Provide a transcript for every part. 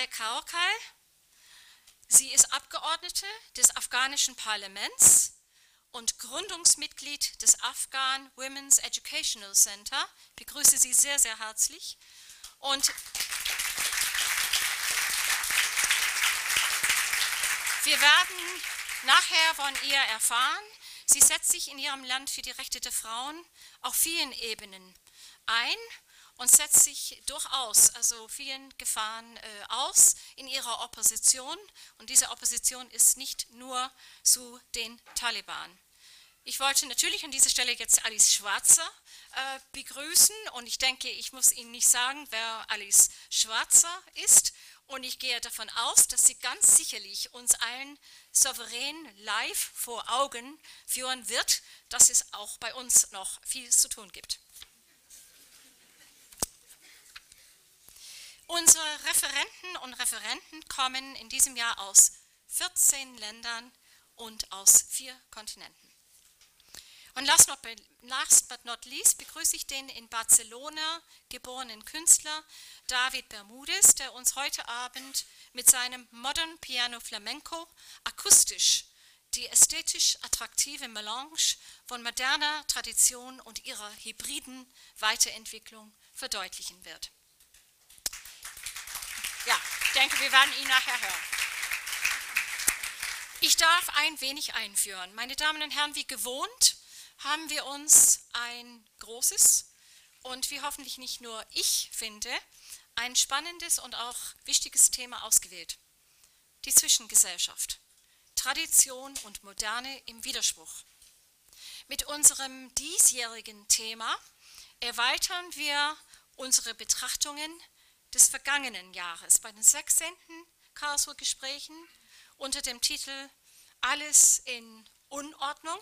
Raya Kaokal. Sie ist Abgeordnete des afghanischen Parlaments und Gründungsmitglied des Afghan Women's Educational Center. Ich begrüße Sie sehr, sehr herzlich. Und wir werden nachher von ihr erfahren, sie setzt sich in ihrem Land für die Rechte der Frauen auf vielen Ebenen ein und setzt sich durchaus, also vielen Gefahren äh, aus in ihrer Opposition. Und diese Opposition ist nicht nur zu den Taliban. Ich wollte natürlich an dieser Stelle jetzt Alice Schwarzer äh, begrüßen und ich denke, ich muss Ihnen nicht sagen, wer Alice Schwarzer ist. Und ich gehe davon aus, dass sie ganz sicherlich uns allen souverän live vor Augen führen wird, dass es auch bei uns noch viel zu tun gibt. Unsere Referenten und Referenten kommen in diesem Jahr aus 14 Ländern und aus vier Kontinenten. Und last, not, last but not least begrüße ich den in Barcelona geborenen Künstler David Bermudez, der uns heute Abend mit seinem Modern Piano Flamenco akustisch die ästhetisch attraktive Melange von moderner Tradition und ihrer hybriden Weiterentwicklung verdeutlichen wird. Ja, ich denke, wir werden ihn nachher hören. Ich darf ein wenig einführen. Meine Damen und Herren, wie gewohnt haben wir uns ein großes und wie hoffentlich nicht nur ich finde, ein spannendes und auch wichtiges Thema ausgewählt. Die Zwischengesellschaft. Tradition und Moderne im Widerspruch. Mit unserem diesjährigen Thema erweitern wir unsere Betrachtungen des vergangenen Jahres bei den 16. Karlsruher Gesprächen unter dem Titel Alles in Unordnung,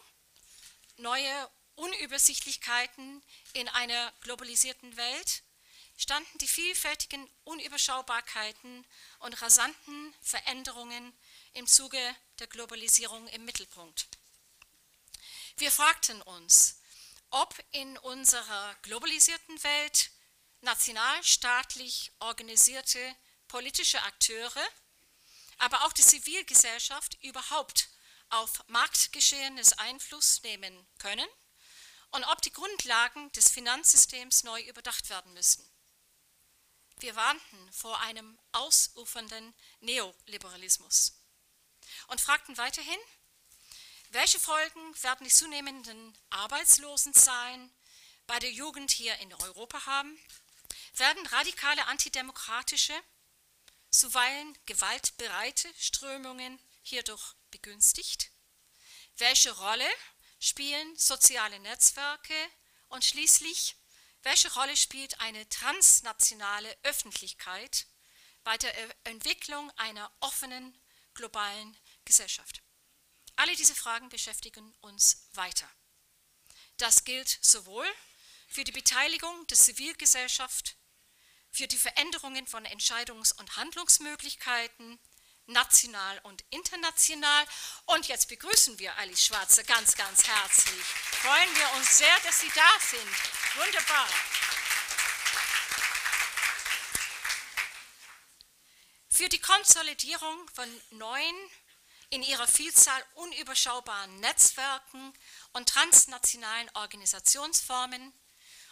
neue Unübersichtlichkeiten in einer globalisierten Welt standen die vielfältigen Unüberschaubarkeiten und rasanten Veränderungen im Zuge der Globalisierung im Mittelpunkt. Wir fragten uns, ob in unserer globalisierten Welt nationalstaatlich organisierte politische Akteure, aber auch die Zivilgesellschaft überhaupt auf Marktgeschehenes Einfluss nehmen können und ob die Grundlagen des Finanzsystems neu überdacht werden müssen. Wir warnten vor einem ausufernden Neoliberalismus und fragten weiterhin, welche Folgen werden die zunehmenden Arbeitslosenzahlen bei der Jugend hier in Europa haben werden radikale antidemokratische, zuweilen gewaltbereite Strömungen hierdurch begünstigt? Welche Rolle spielen soziale Netzwerke und schließlich, welche Rolle spielt eine transnationale Öffentlichkeit bei der Entwicklung einer offenen globalen Gesellschaft? Alle diese Fragen beschäftigen uns weiter. Das gilt sowohl für die Beteiligung der Zivilgesellschaft für die Veränderungen von Entscheidungs- und Handlungsmöglichkeiten, national und international. Und jetzt begrüßen wir Alice Schwarze ganz, ganz herzlich. Freuen wir uns sehr, dass Sie da sind. Wunderbar. Für die Konsolidierung von neuen, in ihrer Vielzahl unüberschaubaren Netzwerken und transnationalen Organisationsformen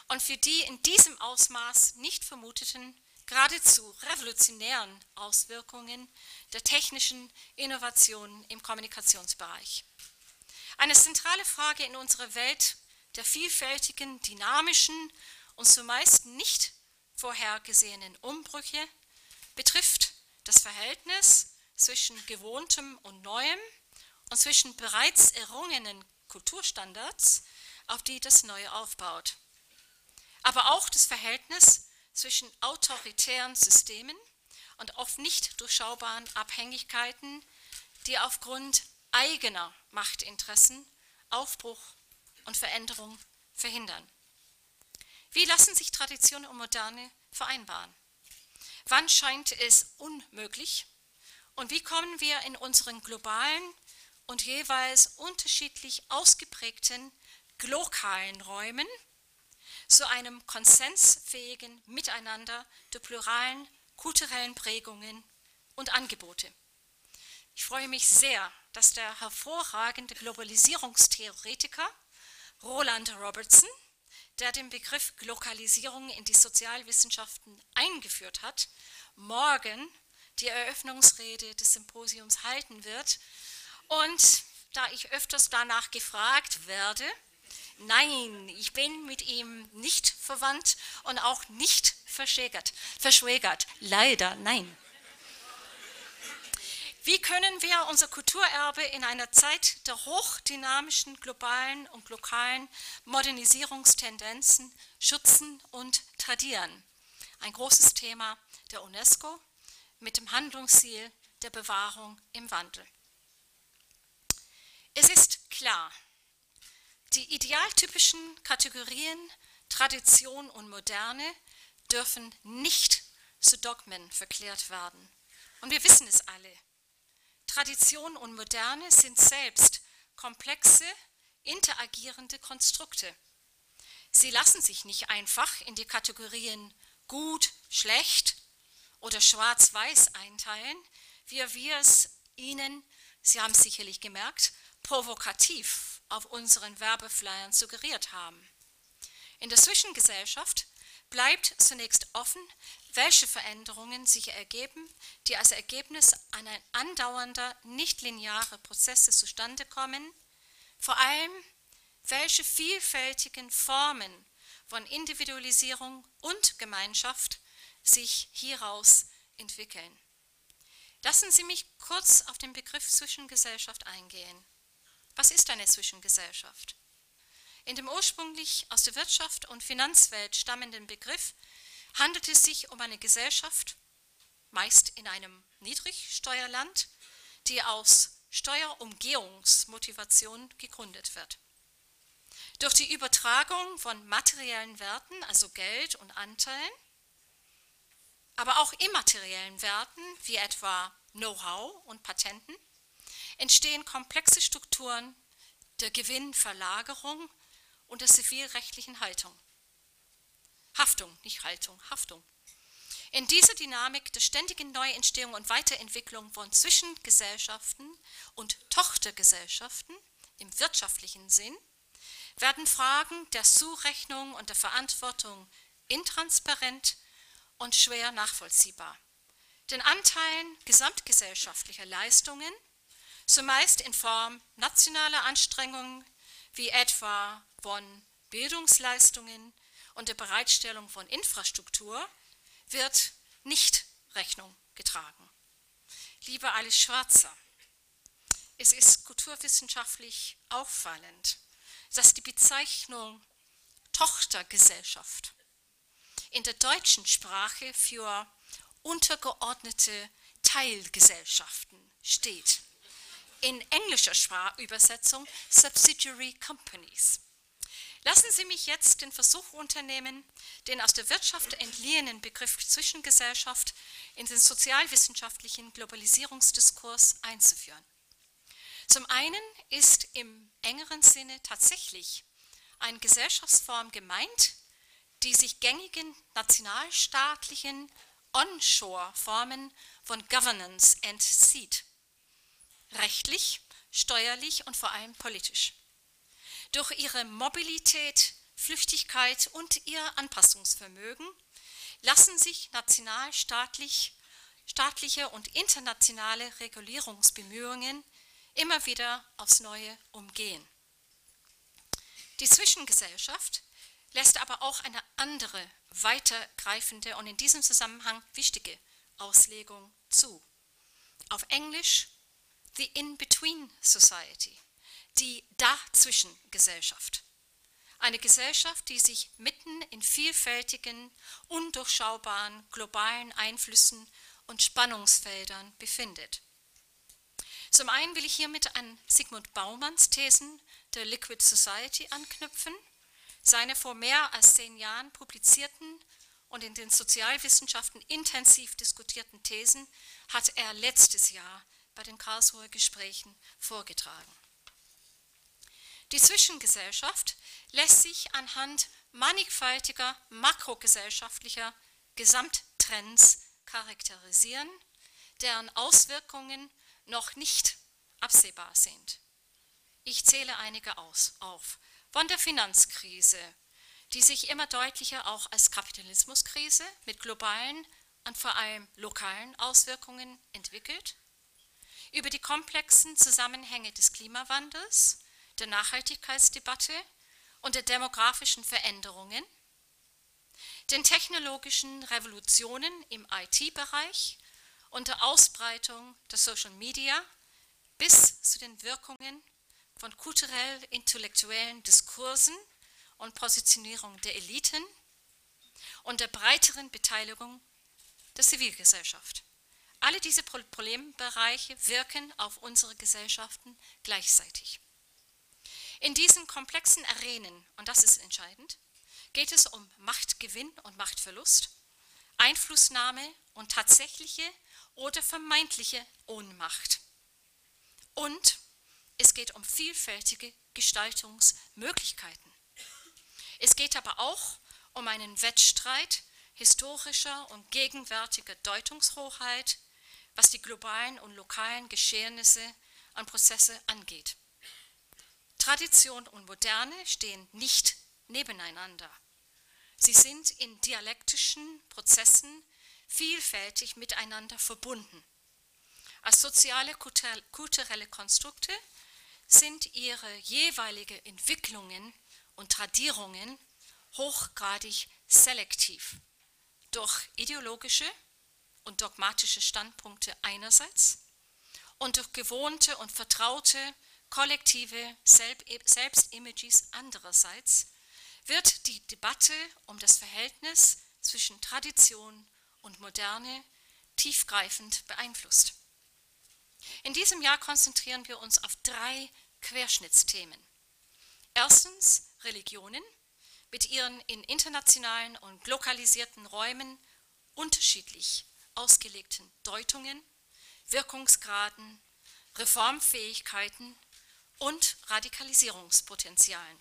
und für die in diesem Ausmaß nicht vermuteten, geradezu revolutionären Auswirkungen der technischen Innovationen im Kommunikationsbereich. Eine zentrale Frage in unserer Welt der vielfältigen, dynamischen und zumeist nicht vorhergesehenen Umbrüche betrifft das Verhältnis zwischen gewohntem und neuem und zwischen bereits errungenen Kulturstandards, auf die das Neue aufbaut aber auch das Verhältnis zwischen autoritären Systemen und oft nicht durchschaubaren Abhängigkeiten, die aufgrund eigener Machtinteressen Aufbruch und Veränderung verhindern. Wie lassen sich Tradition und Moderne vereinbaren? Wann scheint es unmöglich? Und wie kommen wir in unseren globalen und jeweils unterschiedlich ausgeprägten lokalen Räumen zu einem konsensfähigen Miteinander der pluralen kulturellen Prägungen und Angebote. Ich freue mich sehr, dass der hervorragende Globalisierungstheoretiker Roland Robertson, der den Begriff Glokalisierung in die Sozialwissenschaften eingeführt hat, morgen die Eröffnungsrede des Symposiums halten wird. Und da ich öfters danach gefragt werde, nein, ich bin mit ihm nicht verwandt und auch nicht verschwägert. Verschwägert, leider nein. Wie können wir unser Kulturerbe in einer Zeit der hochdynamischen globalen und lokalen Modernisierungstendenzen schützen und tradieren? Ein großes Thema der UNESCO mit dem Handlungsziel der Bewahrung im Wandel. Es ist klar, die idealtypischen Kategorien Tradition und Moderne dürfen nicht zu Dogmen verklärt werden. Und wir wissen es alle. Tradition und Moderne sind selbst komplexe, interagierende Konstrukte. Sie lassen sich nicht einfach in die Kategorien gut, schlecht oder schwarz-weiß einteilen, wie wir es Ihnen, Sie haben es sicherlich gemerkt, provokativ auf unseren Werbeflyern suggeriert haben. In der Zwischengesellschaft bleibt zunächst offen, welche Veränderungen sich ergeben, die als Ergebnis einer andauernder, nichtlineare Prozesse zustande kommen, vor allem welche vielfältigen Formen von Individualisierung und Gemeinschaft sich hieraus entwickeln. Lassen Sie mich kurz auf den Begriff Zwischengesellschaft eingehen. Was ist eine Zwischengesellschaft? In dem ursprünglich aus der Wirtschaft und Finanzwelt stammenden Begriff handelt es sich um eine Gesellschaft, meist in einem Niedrigsteuerland, die aus Steuerumgehungsmotivation gegründet wird. Durch die Übertragung von materiellen Werten, also Geld und Anteilen, aber auch immateriellen Werten wie etwa Know-how und Patenten, entstehen komplexe Strukturen der Gewinnverlagerung und der zivilrechtlichen Haltung. Haftung, nicht Haltung, Haftung. In dieser Dynamik der ständigen Neuentstehung und Weiterentwicklung von Zwischengesellschaften und Tochtergesellschaften im wirtschaftlichen Sinn werden Fragen der Zurechnung und der Verantwortung intransparent und schwer nachvollziehbar. Den Anteilen gesamtgesellschaftlicher Leistungen, zumeist in Form nationaler Anstrengungen wie etwa von Bildungsleistungen und der Bereitstellung von Infrastruktur, wird nicht Rechnung getragen. Lieber Alice Schwarzer, es ist kulturwissenschaftlich auffallend, dass die Bezeichnung Tochtergesellschaft in der deutschen Sprache für untergeordnete Teilgesellschaften steht. In englischer Sprachübersetzung Subsidiary Companies. Lassen Sie mich jetzt den Versuch unternehmen, den aus der Wirtschaft entliehenen Begriff Zwischengesellschaft in den sozialwissenschaftlichen Globalisierungsdiskurs einzuführen. Zum einen ist im engeren Sinne tatsächlich eine Gesellschaftsform gemeint, die sich gängigen nationalstaatlichen Onshore-Formen von Governance entzieht. Rechtlich, steuerlich und vor allem politisch. Durch ihre Mobilität, Flüchtigkeit und ihr Anpassungsvermögen lassen sich nationalstaatlich staatliche und internationale Regulierungsbemühungen immer wieder aufs Neue umgehen. Die Zwischengesellschaft lässt aber auch eine andere, weitergreifende und in diesem Zusammenhang wichtige Auslegung zu. Auf Englisch The In-Between Society, die Dazwischengesellschaft. Eine Gesellschaft, die sich mitten in vielfältigen, undurchschaubaren globalen Einflüssen und Spannungsfeldern befindet. Zum einen will ich hiermit an Sigmund Baumanns Thesen der Liquid Society anknüpfen. Seine vor mehr als zehn Jahren publizierten und in den Sozialwissenschaften intensiv diskutierten Thesen hat er letztes Jahr bei den Karlsruher Gesprächen vorgetragen. Die Zwischengesellschaft lässt sich anhand mannigfaltiger makrogesellschaftlicher Gesamttrends charakterisieren, deren Auswirkungen noch nicht absehbar sind. Ich zähle einige aus, auf. Von der Finanzkrise, die sich immer deutlicher auch als Kapitalismuskrise mit globalen und vor allem lokalen Auswirkungen entwickelt, über die komplexen Zusammenhänge des Klimawandels, der Nachhaltigkeitsdebatte und der demografischen Veränderungen, den technologischen Revolutionen im IT-Bereich und der Ausbreitung der Social Media bis zu den Wirkungen von kulturell-intellektuellen Diskursen und Positionierung der Eliten und der breiteren Beteiligung der Zivilgesellschaft. Alle diese Problembereiche wirken auf unsere Gesellschaften gleichzeitig. In diesen komplexen Arenen, und das ist entscheidend, geht es um Machtgewinn und Machtverlust, Einflussnahme und tatsächliche oder vermeintliche Ohnmacht. Und es geht um vielfältige Gestaltungsmöglichkeiten. Es geht aber auch um einen Wettstreit historischer und gegenwärtiger Deutungshoheit, was die globalen und lokalen Geschehnisse und Prozesse angeht. Tradition und Moderne stehen nicht nebeneinander. Sie sind in dialektischen Prozessen vielfältig miteinander verbunden. Als soziale kulturelle Konstrukte sind ihre jeweiligen Entwicklungen und Tradierungen hochgradig selektiv durch ideologische und dogmatische Standpunkte einerseits und durch gewohnte und vertraute kollektive Selbstimages andererseits wird die Debatte um das Verhältnis zwischen Tradition und Moderne tiefgreifend beeinflusst. In diesem Jahr konzentrieren wir uns auf drei Querschnittsthemen. Erstens Religionen mit ihren in internationalen und lokalisierten Räumen unterschiedlich ausgelegten Deutungen, Wirkungsgraden, Reformfähigkeiten und Radikalisierungspotenzialen.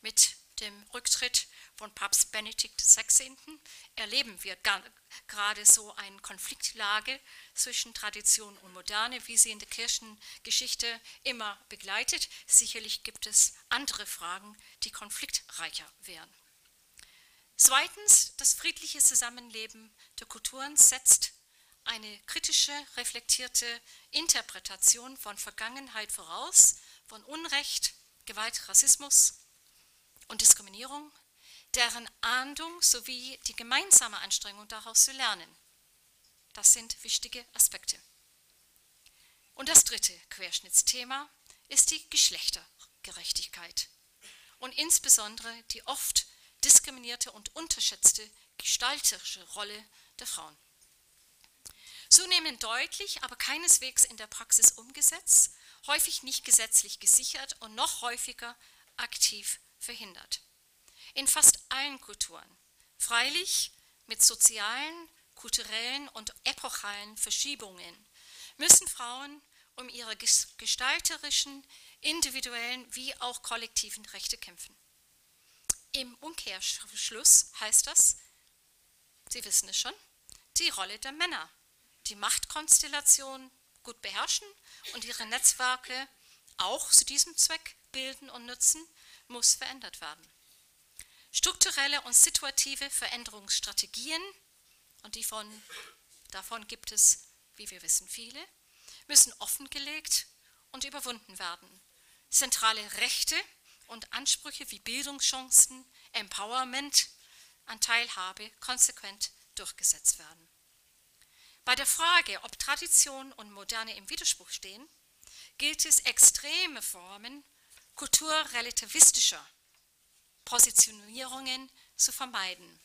Mit dem Rücktritt von Papst Benedikt XVI. erleben wir gerade so eine Konfliktlage zwischen Tradition und Moderne, wie sie in der Kirchengeschichte immer begleitet. Sicherlich gibt es andere Fragen, die konfliktreicher wären. Zweitens, das friedliche Zusammenleben der Kulturen setzt eine kritische, reflektierte Interpretation von Vergangenheit voraus, von Unrecht, Gewalt, Rassismus und Diskriminierung, deren Ahndung sowie die gemeinsame Anstrengung daraus zu lernen. Das sind wichtige Aspekte. Und das dritte Querschnittsthema ist die Geschlechtergerechtigkeit und insbesondere die oft diskriminierte und unterschätzte gestalterische Rolle der Frauen. Zunehmend deutlich, aber keineswegs in der Praxis umgesetzt, häufig nicht gesetzlich gesichert und noch häufiger aktiv verhindert. In fast allen Kulturen, freilich mit sozialen, kulturellen und epochalen Verschiebungen, müssen Frauen um ihre gestalterischen, individuellen wie auch kollektiven Rechte kämpfen. Im Umkehrschluss heißt das, Sie wissen es schon, die Rolle der Männer die Machtkonstellation gut beherrschen und ihre Netzwerke auch zu diesem Zweck bilden und nutzen, muss verändert werden. Strukturelle und situative Veränderungsstrategien, und von, davon gibt es, wie wir wissen, viele, müssen offengelegt und überwunden werden. Zentrale Rechte und Ansprüche wie Bildungschancen, Empowerment an Teilhabe konsequent durchgesetzt werden. Bei der Frage, ob Tradition und Moderne im Widerspruch stehen, gilt es, extreme Formen kulturrelativistischer Positionierungen zu vermeiden,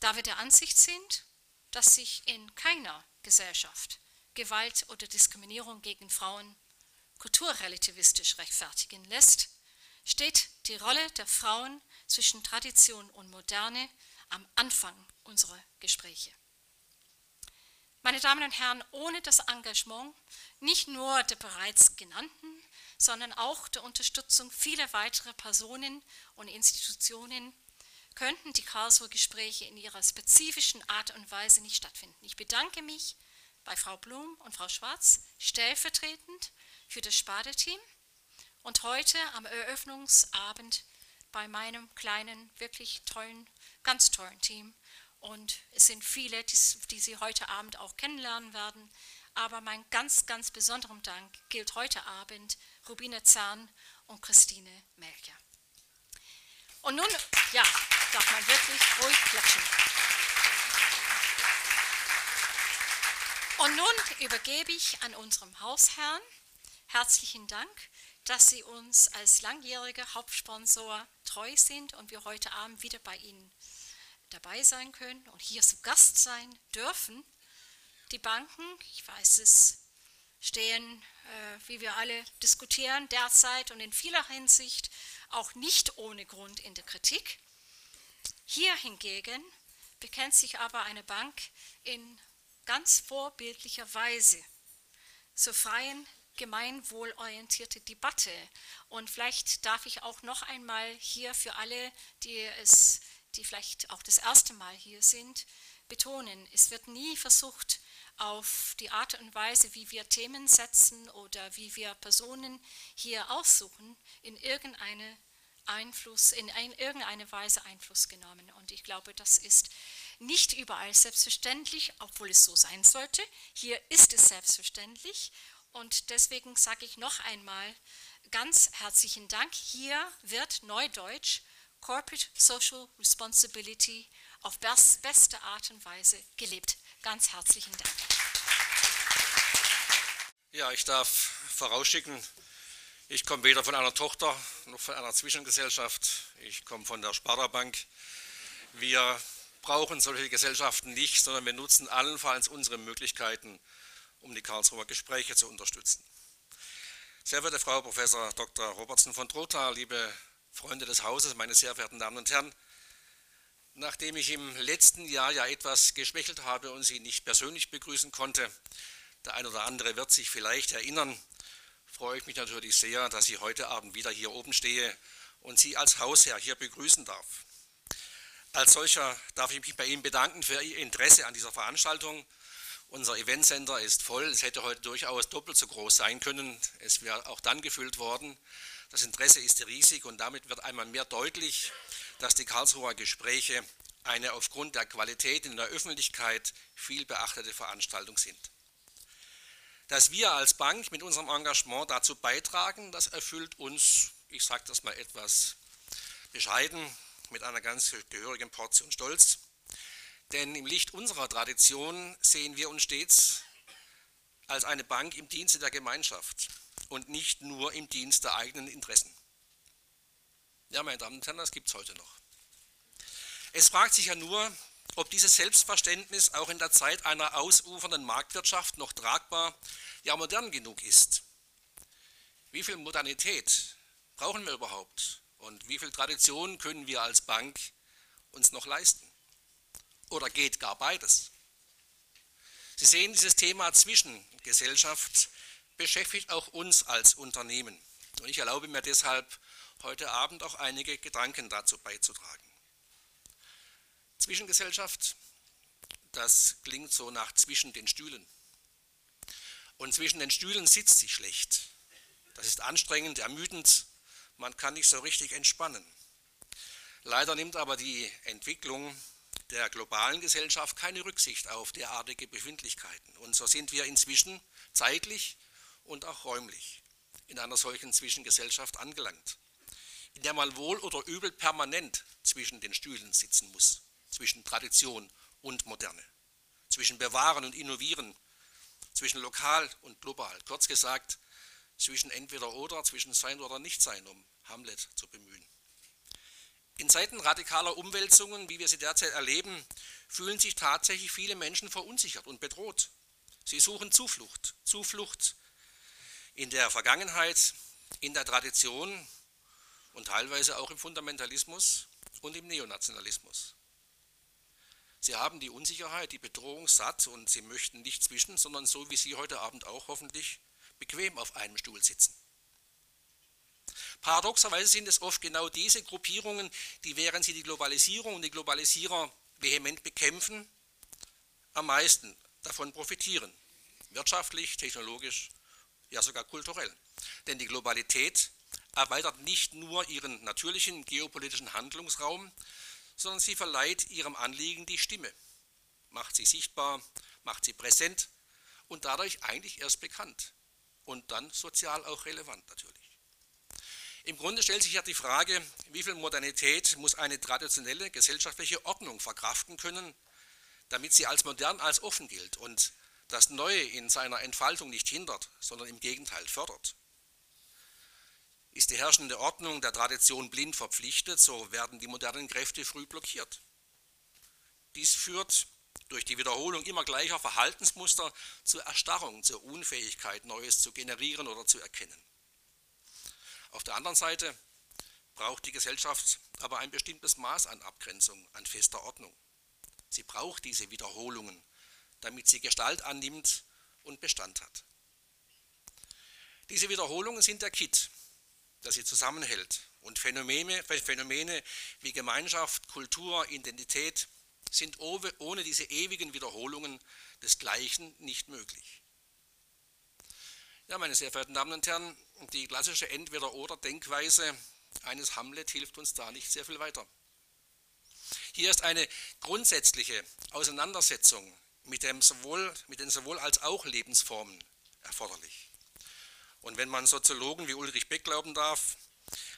da wir der Ansicht sind, dass sich in keiner Gesellschaft Gewalt oder Diskriminierung gegen Frauen kulturrelativistisch rechtfertigen lässt, steht die Rolle der Frauen zwischen Tradition und Moderne am Anfang unserer Gespräche. Meine Damen und Herren, ohne das Engagement nicht nur der bereits genannten, sondern auch der Unterstützung vieler weiterer Personen und Institutionen könnten die Karlsruher Gespräche in ihrer spezifischen Art und Weise nicht stattfinden. Ich bedanke mich bei Frau Blum und Frau Schwarz stellvertretend für das Spadeteam und heute am Eröffnungsabend bei meinem kleinen, wirklich tollen, ganz tollen Team. Und es sind viele, die, die Sie heute Abend auch kennenlernen werden. Aber mein ganz, ganz besonderer Dank gilt heute Abend Rubine Zahn und Christine Melcher. Und nun, ja, darf man wirklich ruhig klatschen. Und nun übergebe ich an unserem Hausherrn herzlichen Dank, dass Sie uns als langjähriger Hauptsponsor treu sind und wir heute Abend wieder bei Ihnen dabei sein können und hier zu Gast sein dürfen. Die Banken, ich weiß es, stehen, äh, wie wir alle diskutieren, derzeit und in vieler Hinsicht auch nicht ohne Grund in der Kritik. Hier hingegen bekennt sich aber eine Bank in ganz vorbildlicher Weise zur freien, gemeinwohlorientierte Debatte. Und vielleicht darf ich auch noch einmal hier für alle, die es, die vielleicht auch das erste Mal hier sind, betonen, es wird nie versucht, auf die Art und Weise, wie wir Themen setzen oder wie wir Personen hier aussuchen, in irgendeine Einfluss, in ein, irgendeine Weise Einfluss genommen. Und ich glaube, das ist nicht überall selbstverständlich, obwohl es so sein sollte. Hier ist es selbstverständlich. Und deswegen sage ich noch einmal ganz herzlichen Dank. Hier wird Neudeutsch Corporate Social Responsibility auf beste Art und Weise gelebt. Ganz herzlichen Dank. Ja, ich darf vorausschicken, ich komme weder von einer Tochter noch von einer Zwischengesellschaft. Ich komme von der Sparda-Bank. Wir brauchen solche Gesellschaften nicht, sondern wir nutzen allenfalls unsere Möglichkeiten, um die Karlsruher Gespräche zu unterstützen. Sehr verehrte Frau Prof. Dr. Robertson von Trotha, liebe Freunde des Hauses, meine sehr verehrten Damen und Herren, nachdem ich im letzten Jahr ja etwas geschwächelt habe und Sie nicht persönlich begrüßen konnte, der ein oder andere wird sich vielleicht erinnern, freue ich mich natürlich sehr, dass ich heute Abend wieder hier oben stehe und Sie als Hausherr hier begrüßen darf. Als solcher darf ich mich bei Ihnen bedanken für Ihr Interesse an dieser Veranstaltung. Unser Eventcenter ist voll, es hätte heute durchaus doppelt so groß sein können. Es wäre auch dann gefüllt worden. Das Interesse ist riesig und damit wird einmal mehr deutlich, dass die Karlsruher Gespräche eine aufgrund der Qualität in der Öffentlichkeit viel beachtete Veranstaltung sind. Dass wir als Bank mit unserem Engagement dazu beitragen, das erfüllt uns, ich sage das mal etwas bescheiden, mit einer ganz gehörigen Portion Stolz. Denn im Licht unserer Tradition sehen wir uns stets als eine Bank im Dienste der Gemeinschaft und nicht nur im Dienst der eigenen Interessen. Ja, meine Damen und Herren, das gibt es heute noch. Es fragt sich ja nur, ob dieses Selbstverständnis auch in der Zeit einer ausufernden Marktwirtschaft noch tragbar, ja modern genug ist. Wie viel Modernität brauchen wir überhaupt und wie viel Tradition können wir als Bank uns noch leisten? Oder geht gar beides? Sie sehen, dieses Thema Zwischengesellschaft beschäftigt auch uns als Unternehmen. Und ich erlaube mir deshalb heute Abend auch einige Gedanken dazu beizutragen. Zwischengesellschaft, das klingt so nach zwischen den Stühlen. Und zwischen den Stühlen sitzt sie schlecht. Das ist anstrengend, ermüdend, man kann nicht so richtig entspannen. Leider nimmt aber die Entwicklung der globalen Gesellschaft keine Rücksicht auf derartige Befindlichkeiten. Und so sind wir inzwischen zeitlich und auch räumlich in einer solchen Zwischengesellschaft angelangt, in der man wohl oder übel permanent zwischen den Stühlen sitzen muss zwischen Tradition und Moderne, zwischen Bewahren und Innovieren, zwischen lokal und global. Kurz gesagt, zwischen entweder oder, zwischen Sein oder Nichtsein, um Hamlet zu bemühen. In Zeiten radikaler Umwälzungen, wie wir sie derzeit erleben, fühlen sich tatsächlich viele Menschen verunsichert und bedroht. Sie suchen Zuflucht, Zuflucht in der Vergangenheit, in der Tradition und teilweise auch im Fundamentalismus und im Neonationalismus. Sie haben die Unsicherheit, die Bedrohung satt und Sie möchten nicht zwischen, sondern so wie Sie heute Abend auch hoffentlich bequem auf einem Stuhl sitzen. Paradoxerweise sind es oft genau diese Gruppierungen, die während sie die Globalisierung und die Globalisierer vehement bekämpfen, am meisten davon profitieren. Wirtschaftlich, technologisch, ja sogar kulturell. Denn die Globalität erweitert nicht nur ihren natürlichen geopolitischen Handlungsraum, sondern sie verleiht ihrem Anliegen die Stimme, macht sie sichtbar, macht sie präsent und dadurch eigentlich erst bekannt und dann sozial auch relevant natürlich. Im Grunde stellt sich ja die Frage, wie viel Modernität muss eine traditionelle gesellschaftliche Ordnung verkraften können, damit sie als modern, als offen gilt und das Neue in seiner Entfaltung nicht hindert, sondern im Gegenteil fördert. Ist die herrschende Ordnung der Tradition blind verpflichtet, so werden die modernen Kräfte früh blockiert. Dies führt durch die Wiederholung immer gleicher Verhaltensmuster zur Erstarrung, zur Unfähigkeit, Neues zu generieren oder zu erkennen. Auf der anderen Seite braucht die Gesellschaft aber ein bestimmtes Maß an Abgrenzung, an fester Ordnung. Sie braucht diese Wiederholungen, damit sie Gestalt annimmt und Bestand hat. Diese Wiederholungen sind der Kit, der sie zusammenhält. Und Phänomene, Phänomene wie Gemeinschaft, Kultur, Identität sind ohne diese ewigen Wiederholungen des Gleichen nicht möglich. Ja, meine sehr verehrten Damen und Herren, die klassische Entweder-Oder-Denkweise eines Hamlet hilft uns da nicht sehr viel weiter. Hier ist eine grundsätzliche Auseinandersetzung mit, dem sowohl, mit den sowohl als auch Lebensformen erforderlich. Und wenn man Soziologen wie Ulrich Beck glauben darf,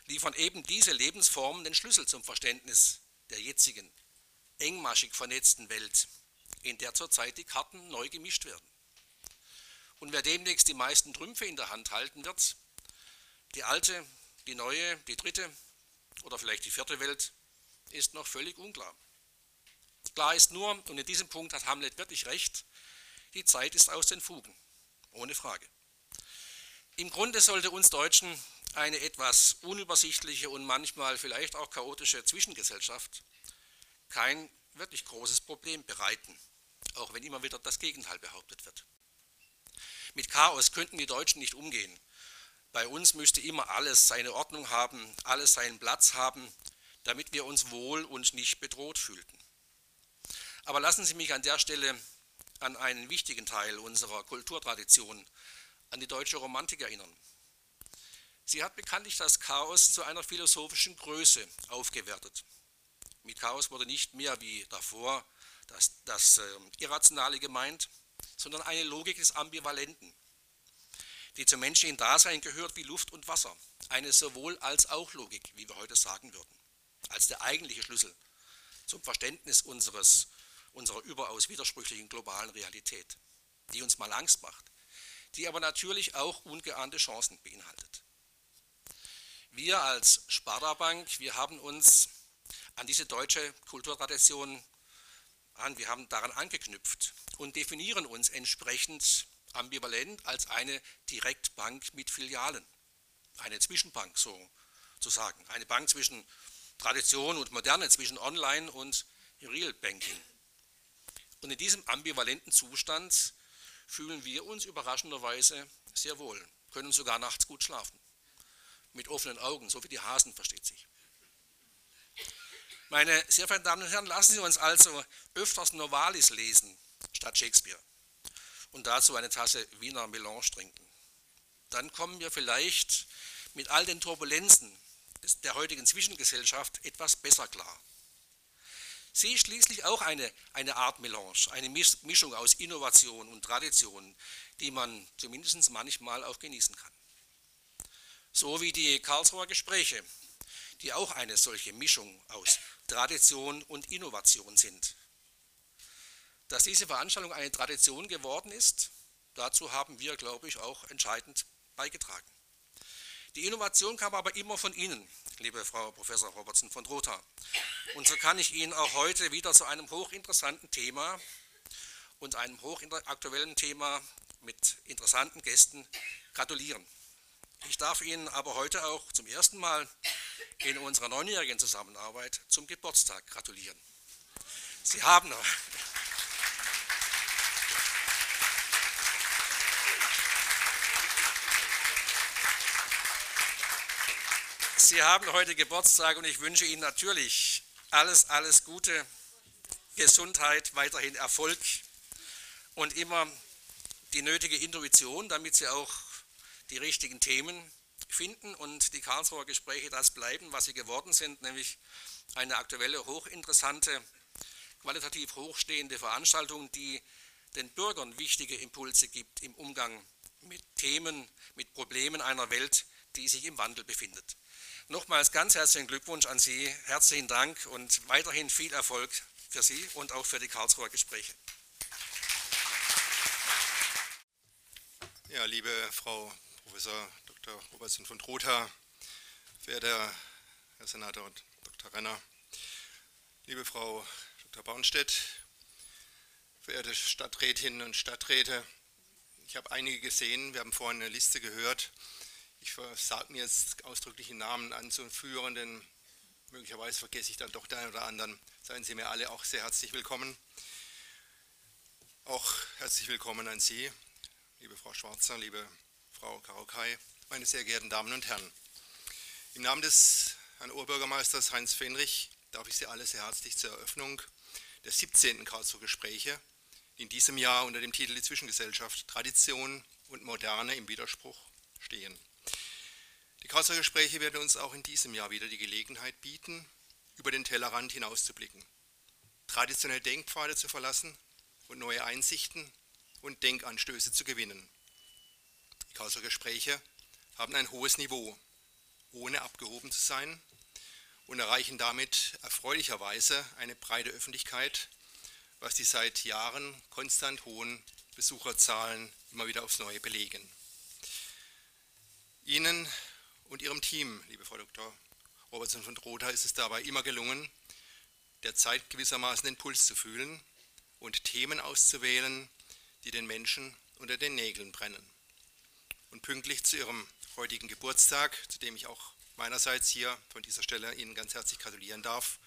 liefern eben diese Lebensformen den Schlüssel zum Verständnis der jetzigen engmaschig vernetzten Welt, in der zurzeit die Karten neu gemischt werden. Und wer demnächst die meisten Trümpfe in der Hand halten wird, die alte, die neue, die dritte oder vielleicht die vierte Welt, ist noch völlig unklar. Klar ist nur, und in diesem Punkt hat Hamlet wirklich recht, die Zeit ist aus den Fugen, ohne Frage. Im Grunde sollte uns Deutschen eine etwas unübersichtliche und manchmal vielleicht auch chaotische Zwischengesellschaft kein wirklich großes Problem bereiten, auch wenn immer wieder das Gegenteil behauptet wird. Mit Chaos könnten die Deutschen nicht umgehen. Bei uns müsste immer alles seine Ordnung haben, alles seinen Platz haben, damit wir uns wohl und nicht bedroht fühlten. Aber lassen Sie mich an der Stelle an einen wichtigen Teil unserer Kulturtradition, an die deutsche Romantik erinnern. Sie hat bekanntlich das Chaos zu einer philosophischen Größe aufgewertet. Mit Chaos wurde nicht mehr wie davor das, das äh, Irrationale gemeint, sondern eine Logik des Ambivalenten, die zum menschlichen Dasein gehört wie Luft und Wasser. Eine sowohl als auch Logik, wie wir heute sagen würden, als der eigentliche Schlüssel zum Verständnis unseres, unserer überaus widersprüchlichen globalen Realität, die uns mal Angst macht, die aber natürlich auch ungeahnte Chancen beinhaltet. Wir als Sparda Bank, wir haben uns an diese deutsche Kulturtradition an, wir haben daran angeknüpft und definieren uns entsprechend ambivalent als eine Direktbank mit Filialen, eine Zwischenbank sozusagen, eine Bank zwischen Tradition und Moderne, zwischen Online und Real Banking. Und in diesem ambivalenten Zustand fühlen wir uns überraschenderweise sehr wohl, können sogar nachts gut schlafen, mit offenen Augen, so wie die Hasen versteht sich. Meine sehr verehrten Damen und Herren, lassen Sie uns also öfters Novalis lesen statt Shakespeare und dazu eine Tasse Wiener Melange trinken. Dann kommen wir vielleicht mit all den Turbulenzen der heutigen Zwischengesellschaft etwas besser klar. Sie ist schließlich auch eine, eine Art Melange, eine Mischung aus Innovation und Tradition, die man zumindest manchmal auch genießen kann. So wie die Karlsruher Gespräche, die auch eine solche Mischung aus Tradition und Innovation sind. Dass diese Veranstaltung eine Tradition geworden ist, dazu haben wir, glaube ich, auch entscheidend beigetragen. Die Innovation kam aber immer von Ihnen, liebe Frau Professor Robertson von Rotha. Und so kann ich Ihnen auch heute wieder zu einem hochinteressanten Thema und einem hochaktuellen Thema mit interessanten Gästen gratulieren. Ich darf Ihnen aber heute auch zum ersten Mal in unserer neunjährigen Zusammenarbeit zum Geburtstag gratulieren. Sie haben. Sie haben heute Geburtstag und ich wünsche Ihnen natürlich alles, alles Gute, Gesundheit, weiterhin Erfolg und immer die nötige Intuition, damit Sie auch die richtigen Themen finden und die Karlsruher Gespräche das bleiben, was sie geworden sind, nämlich eine aktuelle, hochinteressante, qualitativ hochstehende Veranstaltung, die den Bürgern wichtige Impulse gibt im Umgang mit Themen, mit Problemen einer Welt, die sich im Wandel befindet. Nochmals ganz herzlichen Glückwunsch an Sie, herzlichen Dank und weiterhin viel Erfolg für Sie und auch für die Karlsruher Gespräche. Ja, liebe Frau Professor Dr. Robertson von Trotha, verehrter Herr Senator Dr. Renner, liebe Frau Dr. Bornstedt, verehrte Stadträtinnen und Stadträte, ich habe einige gesehen, wir haben vorhin eine Liste gehört. Ich versage mir jetzt ausdrücklich Namen anzuführen, denn möglicherweise vergesse ich dann doch den einen oder anderen. Seien Sie mir alle auch sehr herzlich willkommen. Auch herzlich willkommen an Sie, liebe Frau Schwarzer, liebe Frau Karokai, meine sehr geehrten Damen und Herren. Im Namen des Herrn Oberbürgermeisters Heinz Fenrich darf ich Sie alle sehr herzlich zur Eröffnung der 17. Karlsruher Gespräche in diesem Jahr unter dem Titel Die Zwischengesellschaft Tradition und Moderne im Widerspruch stehen. Die Karlsruher Gespräche werden uns auch in diesem Jahr wieder die Gelegenheit bieten, über den Tellerrand hinauszublicken, traditionelle Denkpfade zu verlassen und neue Einsichten und Denkanstöße zu gewinnen. Die Karlsruher Gespräche haben ein hohes Niveau, ohne abgehoben zu sein und erreichen damit erfreulicherweise eine breite Öffentlichkeit, was die seit Jahren konstant hohen Besucherzahlen immer wieder aufs Neue belegen. Ihnen und Ihrem Team, liebe Frau Dr. Robertson von Drotha, ist es dabei immer gelungen, der Zeit gewissermaßen den Puls zu fühlen und Themen auszuwählen, die den Menschen unter den Nägeln brennen. Und pünktlich zu Ihrem heutigen Geburtstag, zu dem ich auch meinerseits hier von dieser Stelle Ihnen ganz herzlich gratulieren darf,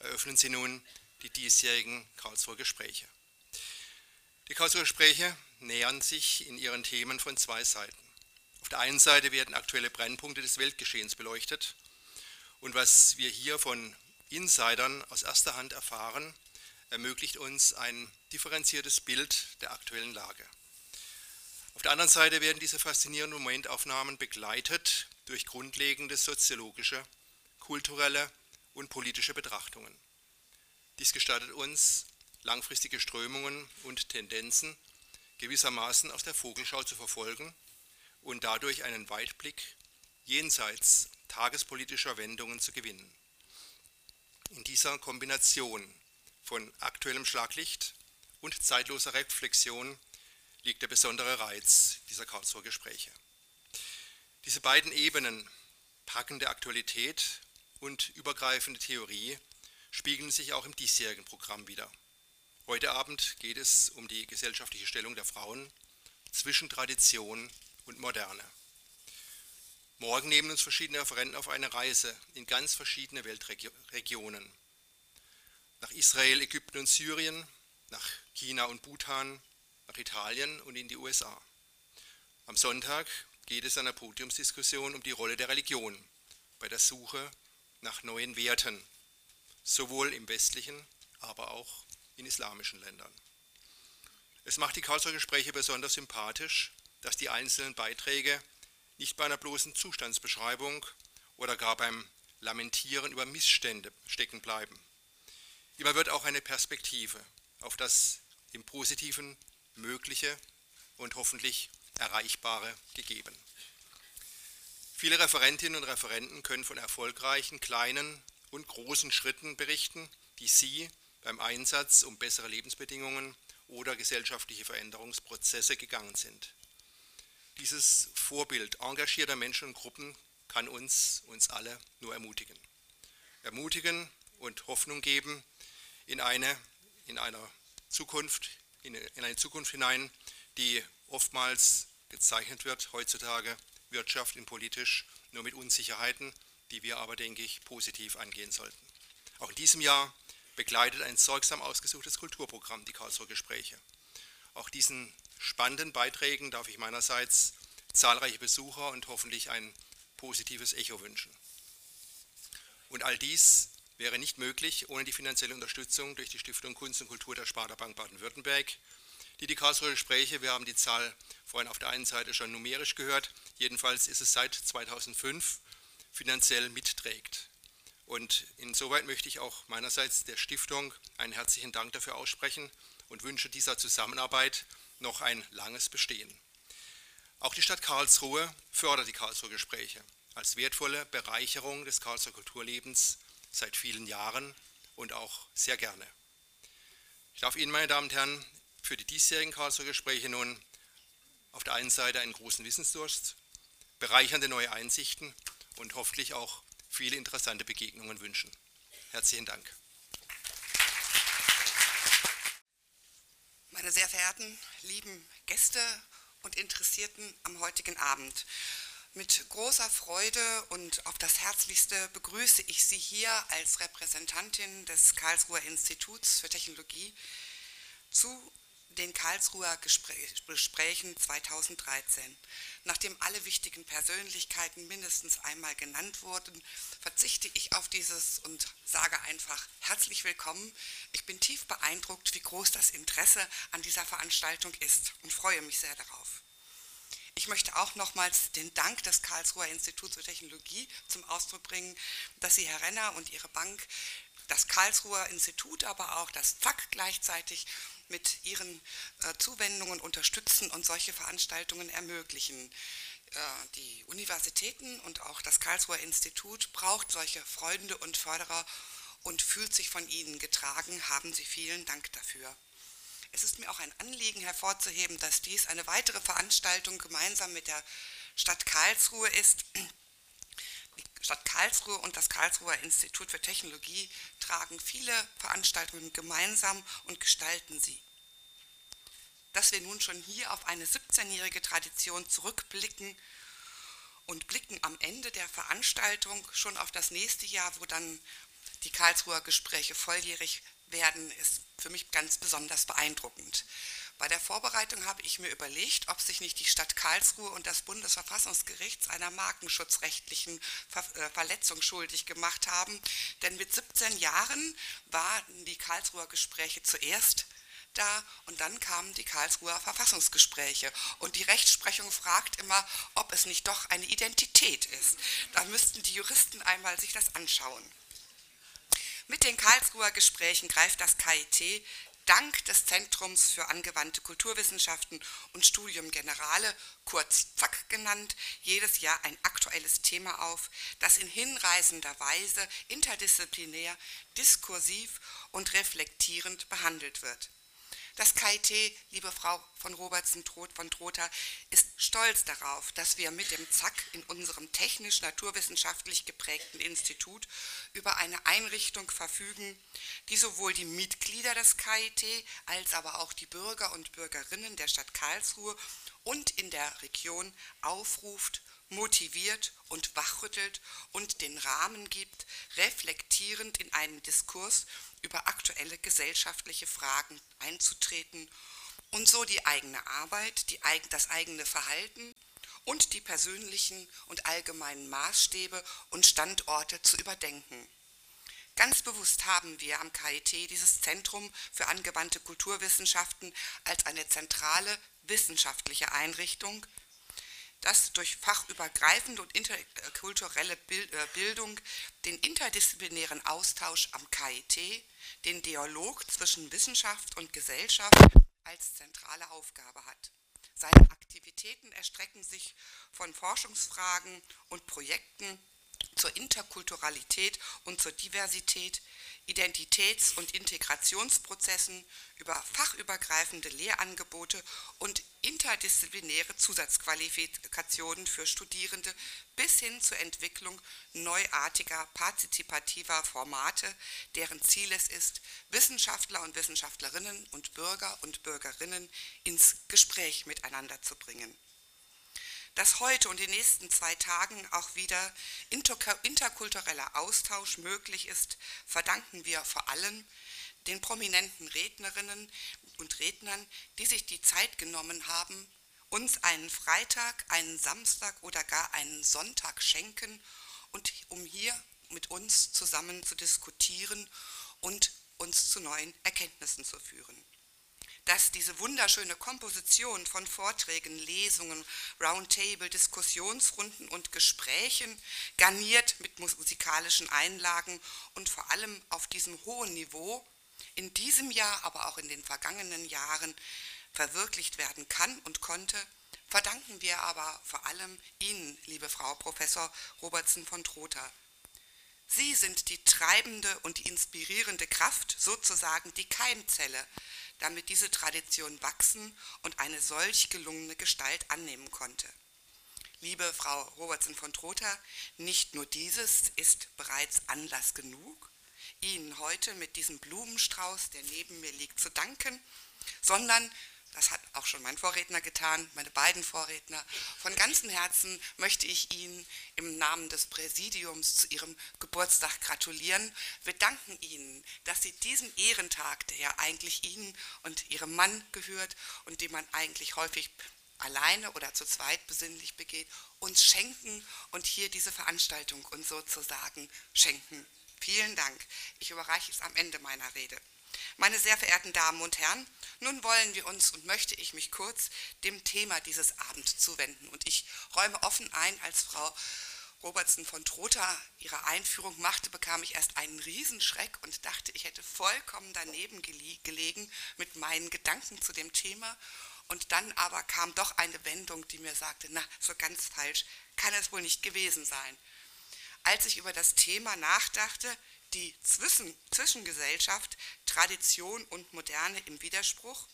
eröffnen Sie nun die diesjährigen Karlsruher Gespräche. Die Karlsruher Gespräche nähern sich in ihren Themen von zwei Seiten. Auf der einen Seite werden aktuelle Brennpunkte des Weltgeschehens beleuchtet und was wir hier von Insidern aus erster Hand erfahren, ermöglicht uns ein differenziertes Bild der aktuellen Lage. Auf der anderen Seite werden diese faszinierenden Momentaufnahmen begleitet durch grundlegende soziologische, kulturelle und politische Betrachtungen. Dies gestattet uns, langfristige Strömungen und Tendenzen gewissermaßen aus der Vogelschau zu verfolgen und dadurch einen Weitblick jenseits tagespolitischer Wendungen zu gewinnen. In dieser Kombination von aktuellem Schlaglicht und zeitloser Reflexion liegt der besondere Reiz dieser Karlsruher Gespräche. Diese beiden Ebenen, packende Aktualität und übergreifende Theorie, spiegeln sich auch im diesjährigen Programm wieder. Heute Abend geht es um die gesellschaftliche Stellung der Frauen zwischen Tradition und Moderne. Morgen nehmen uns verschiedene Referenten auf eine Reise in ganz verschiedene Weltregionen. Nach Israel, Ägypten und Syrien, nach China und Bhutan, nach Italien und in die USA. Am Sonntag geht es an der Podiumsdiskussion um die Rolle der Religion bei der Suche nach neuen Werten sowohl im westlichen, aber auch in islamischen Ländern. Es macht die Karlsruher Gespräche besonders sympathisch, dass die einzelnen Beiträge nicht bei einer bloßen Zustandsbeschreibung oder gar beim Lamentieren über Missstände stecken bleiben. Immer wird auch eine Perspektive auf das im Positiven Mögliche und hoffentlich Erreichbare gegeben. Viele Referentinnen und Referenten können von erfolgreichen kleinen und großen Schritten berichten, die Sie beim Einsatz um bessere Lebensbedingungen oder gesellschaftliche Veränderungsprozesse gegangen sind. Dieses Vorbild engagierter Menschen und Gruppen kann uns, uns alle nur ermutigen. Ermutigen und Hoffnung geben in eine, in einer Zukunft, in, in eine Zukunft hinein, die oftmals gezeichnet wird heutzutage Wirtschaft und politisch nur mit Unsicherheiten, die wir aber, denke ich, positiv angehen sollten. Auch in diesem Jahr begleitet ein sorgsam ausgesuchtes Kulturprogramm die Karlsruher Gespräche. Auch diesen spannenden Beiträgen darf ich meinerseits zahlreiche Besucher und hoffentlich ein positives Echo wünschen. Und all dies wäre nicht möglich ohne die finanzielle Unterstützung durch die Stiftung Kunst und Kultur der Sparda-Bank Baden-Württemberg, die die Karlsruher Gespräche, wir haben die Zahl vorhin auf der einen Seite schon numerisch gehört, jedenfalls ist es seit 2005 finanziell mitträgt. Und insoweit möchte ich auch meinerseits der Stiftung einen herzlichen Dank dafür aussprechen und wünsche dieser Zusammenarbeit noch ein langes Bestehen. Auch die Stadt Karlsruhe fördert die Karlsruher Gespräche als wertvolle Bereicherung des Karlsruher Kulturlebens seit vielen Jahren und auch sehr gerne. Ich darf Ihnen, meine Damen und Herren, für die diesjährigen Karlsruher Gespräche nun auf der einen Seite einen großen Wissensdurst, bereichernde neue Einsichten und hoffentlich auch viele interessante Begegnungen wünschen. Herzlichen Dank. Meine sehr verehrten, lieben Gäste und Interessierten am heutigen Abend. Mit großer Freude und auf das Herzlichste begrüße ich Sie hier als Repräsentantin des Karlsruher Instituts für Technologie zu den Karlsruher Gesprächen 2013. Nachdem alle wichtigen Persönlichkeiten mindestens einmal genannt wurden, verzichte ich auf dieses und sage einfach herzlich willkommen. Ich bin tief beeindruckt, wie groß das Interesse an dieser Veranstaltung ist und freue mich sehr darauf. Ich möchte auch nochmals den Dank des Karlsruher Instituts für Technologie zum Ausdruck bringen, dass Sie, Herr Renner und Ihre Bank, das Karlsruher Institut, aber auch das ZAK gleichzeitig mit ihren äh, Zuwendungen unterstützen und solche Veranstaltungen ermöglichen. Äh, die Universitäten und auch das Karlsruher Institut braucht solche Freunde und Förderer und fühlt sich von ihnen getragen. Haben Sie vielen Dank dafür. Es ist mir auch ein Anliegen hervorzuheben, dass dies eine weitere Veranstaltung gemeinsam mit der Stadt Karlsruhe ist. Die Stadt Karlsruhe und das Karlsruher Institut für Technologie tragen viele Veranstaltungen gemeinsam und gestalten sie. Dass wir nun schon hier auf eine 17-jährige Tradition zurückblicken und blicken am Ende der Veranstaltung schon auf das nächste Jahr, wo dann die Karlsruher Gespräche volljährig werden, ist für mich ganz besonders beeindruckend. Bei der Vorbereitung habe ich mir überlegt, ob sich nicht die Stadt Karlsruhe und das Bundesverfassungsgericht einer markenschutzrechtlichen äh, Verletzung schuldig gemacht haben. Denn mit 17 Jahren waren die Karlsruher Gespräche zuerst da und dann kamen die Karlsruher Verfassungsgespräche. Und die Rechtsprechung fragt immer, ob es nicht doch eine Identität ist. Da müssten die Juristen einmal sich das anschauen. Mit den Karlsruher Gesprächen greift das KIT dank des Zentrums für angewandte Kulturwissenschaften und Studium Generale, kurz ZAK genannt, jedes Jahr ein aktuelles Thema auf, das in hinreißender Weise interdisziplinär, diskursiv und reflektierend behandelt wird. Das KIT, liebe Frau von Robertson von Trotha, ist stolz darauf, dass wir mit dem ZAK in unserem technisch-naturwissenschaftlich geprägten Institut über eine Einrichtung verfügen, die sowohl die Mitglieder des KIT als aber auch die Bürger und Bürgerinnen der Stadt Karlsruhe und in der Region aufruft, motiviert und wachrüttelt und den Rahmen gibt, reflektierend in einen Diskurs über aktuelle gesellschaftliche Fragen einzutreten und so die eigene Arbeit, die, das eigene Verhalten und die persönlichen und allgemeinen Maßstäbe und Standorte zu überdenken. Ganz bewusst haben wir am KIT dieses Zentrum für angewandte Kulturwissenschaften als eine zentrale wissenschaftliche Einrichtung das durch fachübergreifende und interkulturelle äh, Bildung den interdisziplinären Austausch am KIT, den Dialog zwischen Wissenschaft und Gesellschaft als zentrale Aufgabe hat. Seine Aktivitäten erstrecken sich von Forschungsfragen und Projekten zur Interkulturalität und zur Diversität, Identitäts- und Integrationsprozessen, über fachübergreifende Lehrangebote und interdisziplinäre Zusatzqualifikationen für Studierende bis hin zur Entwicklung neuartiger partizipativer Formate, deren Ziel es ist, Wissenschaftler und Wissenschaftlerinnen und Bürger und Bürgerinnen ins Gespräch miteinander zu bringen. Dass heute und die nächsten zwei Tagen auch wieder interkultureller Austausch möglich ist, verdanken wir vor allem den prominenten Rednerinnen und Rednern, die sich die Zeit genommen haben, uns einen Freitag, einen Samstag oder gar einen Sonntag schenken und um hier mit uns zusammen zu diskutieren und uns zu neuen Erkenntnissen zu führen dass diese wunderschöne Komposition von Vorträgen, Lesungen, Roundtable, Diskussionsrunden und Gesprächen, garniert mit musikalischen Einlagen und vor allem auf diesem hohen Niveau, in diesem Jahr, aber auch in den vergangenen Jahren verwirklicht werden kann und konnte, verdanken wir aber vor allem Ihnen, liebe Frau Professor Robertson von Trotha. Sie sind die treibende und die inspirierende Kraft, sozusagen die Keimzelle damit diese Tradition wachsen und eine solch gelungene Gestalt annehmen konnte. Liebe Frau Robertson von Trotha, nicht nur dieses ist bereits Anlass genug, Ihnen heute mit diesem Blumenstrauß, der neben mir liegt, zu danken, sondern das hat auch schon mein Vorredner getan, meine beiden Vorredner. Von ganzem Herzen möchte ich Ihnen im Namen des Präsidiums zu Ihrem Geburtstag gratulieren. Wir danken Ihnen, dass Sie diesen Ehrentag, der ja eigentlich Ihnen und Ihrem Mann gehört und den man eigentlich häufig alleine oder zu zweit besinnlich begeht, uns schenken und hier diese Veranstaltung uns sozusagen schenken. Vielen Dank. Ich überreiche es am Ende meiner Rede. Meine sehr verehrten Damen und Herren, nun wollen wir uns und möchte ich mich kurz dem Thema dieses Abends zuwenden. Und ich räume offen ein, als Frau Robertson von Trotha ihre Einführung machte, bekam ich erst einen Riesenschreck und dachte, ich hätte vollkommen daneben gelegen mit meinen Gedanken zu dem Thema. Und dann aber kam doch eine Wendung, die mir sagte, na, so ganz falsch kann es wohl nicht gewesen sein. Als ich über das Thema nachdachte, die Zwischen Zwischengesellschaft, Tradition und Moderne im Widerspruch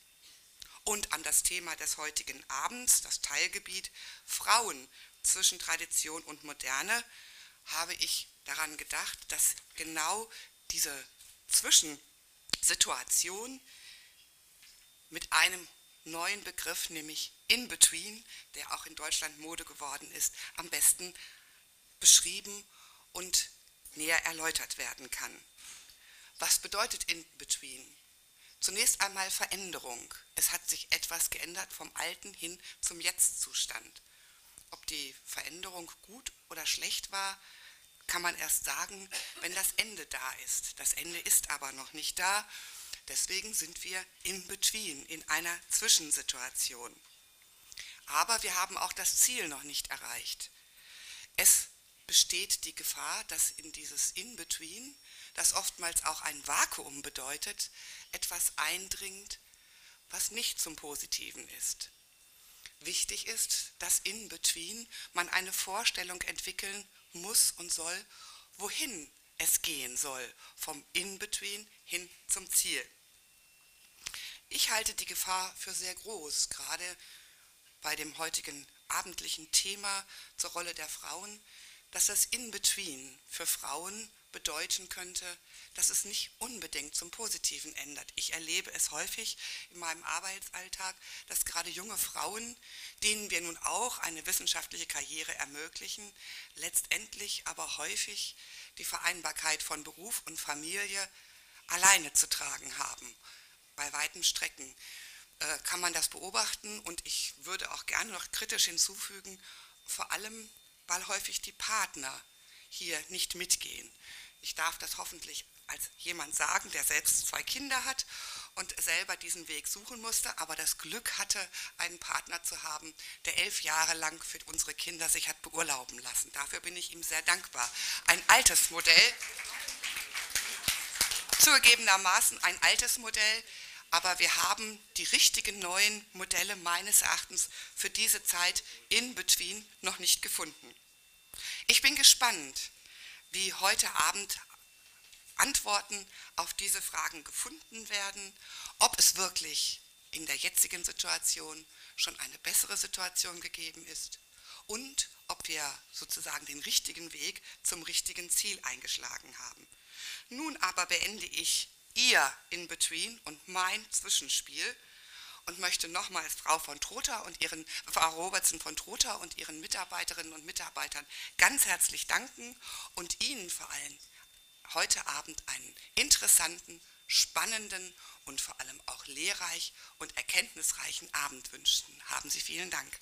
und an das Thema des heutigen Abends, das Teilgebiet Frauen zwischen Tradition und Moderne, habe ich daran gedacht, dass genau diese Zwischensituation mit einem neuen Begriff, nämlich In Between, der auch in Deutschland Mode geworden ist, am besten beschrieben und näher erläutert werden kann. Was bedeutet in between? Zunächst einmal Veränderung. Es hat sich etwas geändert vom alten hin zum Jetzt-Zustand. Ob die Veränderung gut oder schlecht war, kann man erst sagen, wenn das Ende da ist. Das Ende ist aber noch nicht da. Deswegen sind wir in between, in einer Zwischensituation. Aber wir haben auch das Ziel noch nicht erreicht. Es besteht die Gefahr, dass in dieses In-Between, das oftmals auch ein Vakuum bedeutet, etwas eindringt, was nicht zum Positiven ist. Wichtig ist, dass In-Between man eine Vorstellung entwickeln muss und soll, wohin es gehen soll, vom In-Between hin zum Ziel. Ich halte die Gefahr für sehr groß, gerade bei dem heutigen abendlichen Thema zur Rolle der Frauen, dass das In-Between für Frauen bedeuten könnte, dass es nicht unbedingt zum Positiven ändert. Ich erlebe es häufig in meinem Arbeitsalltag, dass gerade junge Frauen, denen wir nun auch eine wissenschaftliche Karriere ermöglichen, letztendlich aber häufig die Vereinbarkeit von Beruf und Familie alleine zu tragen haben, bei weiten Strecken äh, kann man das beobachten und ich würde auch gerne noch kritisch hinzufügen, vor allem weil häufig die Partner hier nicht mitgehen. Ich darf das hoffentlich als jemand sagen, der selbst zwei Kinder hat und selber diesen Weg suchen musste, aber das Glück hatte, einen Partner zu haben, der elf Jahre lang für unsere Kinder sich hat beurlauben lassen. Dafür bin ich ihm sehr dankbar. Ein altes Modell, zugegebenermaßen ein altes Modell, aber wir haben die richtigen neuen Modelle meines Erachtens für diese Zeit in between noch nicht gefunden. Ich bin gespannt, wie heute Abend Antworten auf diese Fragen gefunden werden, ob es wirklich in der jetzigen Situation schon eine bessere Situation gegeben ist und ob wir sozusagen den richtigen Weg zum richtigen Ziel eingeschlagen haben. Nun aber beende ich ihr In-Between und mein Zwischenspiel und möchte nochmals Frau von Trotha und ihren, Frau Robertson von Trotha und ihren Mitarbeiterinnen und Mitarbeitern ganz herzlich danken und Ihnen vor allem heute Abend einen interessanten, spannenden und vor allem auch lehrreich und erkenntnisreichen Abend wünschen. Haben Sie vielen Dank.